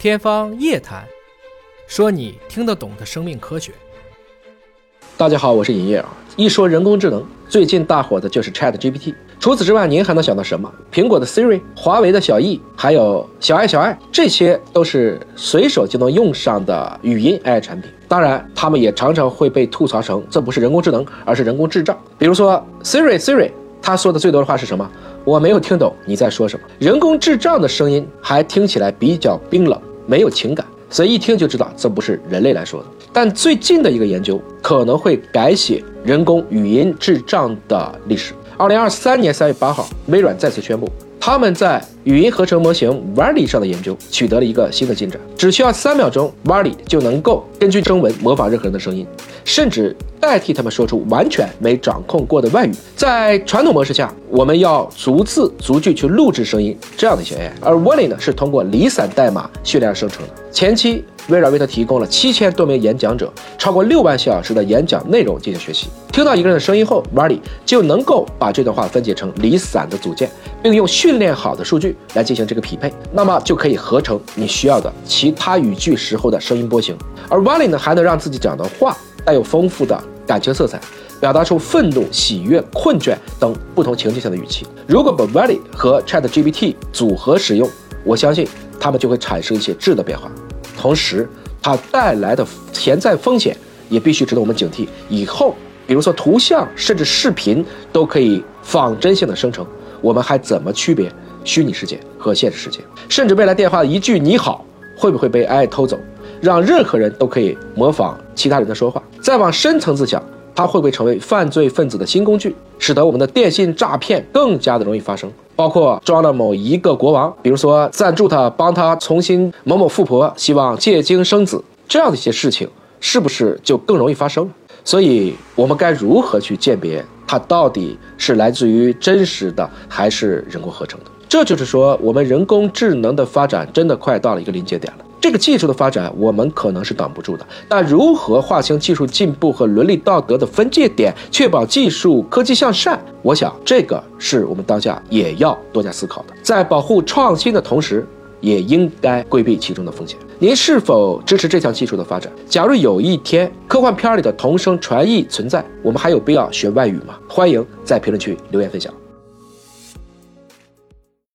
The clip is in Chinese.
天方夜谭，说你听得懂的生命科学。大家好，我是尹烨啊。一说人工智能，最近大火的就是 Chat GPT。除此之外，您还能想到什么？苹果的 Siri、华为的小艺，还有小爱小爱，这些都是随手就能用上的语音 AI 产品。当然，他们也常常会被吐槽成这不是人工智能，而是人工智障。比如说 Siri Siri，他说的最多的话是什么？我没有听懂你在说什么。人工智障的声音还听起来比较冰冷。没有情感，所以一听就知道这不是人类来说的。但最近的一个研究可能会改写人工语音智障的历史。二零二三年三月八号，微软再次宣布。他们在语音合成模型 Wally 上的研究取得了一个新的进展，只需要三秒钟，Wally 就能够根据声纹模仿任何人的声音，甚至代替他们说出完全没掌控过的外语。在传统模式下，我们要逐字逐句去录制声音，这样的一些 AI，而 Wally 呢是通过离散代码训练而生成的。前期。微软为他提供了七千多名演讲者，超过六万小时的演讲内容进行学习。听到一个人的声音后 w a l l y 就能够把这段话分解成离散的组件，并用训练好的数据来进行这个匹配，那么就可以合成你需要的其他语句时候的声音波形。而 w a l l y 呢，还能让自己讲的话带有丰富的感情色彩，表达出愤怒、喜悦、困倦等不同情境下的语气。如果把 w a l l y 和 ChatGPT 组合使用，我相信它们就会产生一些质的变化。同时，它带来的潜在风险也必须值得我们警惕。以后，比如说图像甚至视频都可以仿真性的生成，我们还怎么区别虚拟世界和现实世界？甚至未来电话一句“你好”会不会被 AI 偷走，让任何人都可以模仿其他人的说话？再往深层次想。它会不会成为犯罪分子的新工具，使得我们的电信诈骗更加的容易发生？包括装了某一个国王，比如说赞助他帮他重新某某富婆希望借精生子这样的一些事情，是不是就更容易发生？所以我们该如何去鉴别它到底是来自于真实的还是人工合成的？这就是说，我们人工智能的发展真的快到了一个临界点了。这个技术的发展，我们可能是挡不住的。但如何划清技术进步和伦理道德的分界点，确保技术科技向善，我想这个是我们当下也要多加思考的。在保护创新的同时，也应该规避其中的风险。您是否支持这项技术的发展？假如有一天科幻片里的同声传译存在，我们还有必要学外语吗？欢迎在评论区留言分享。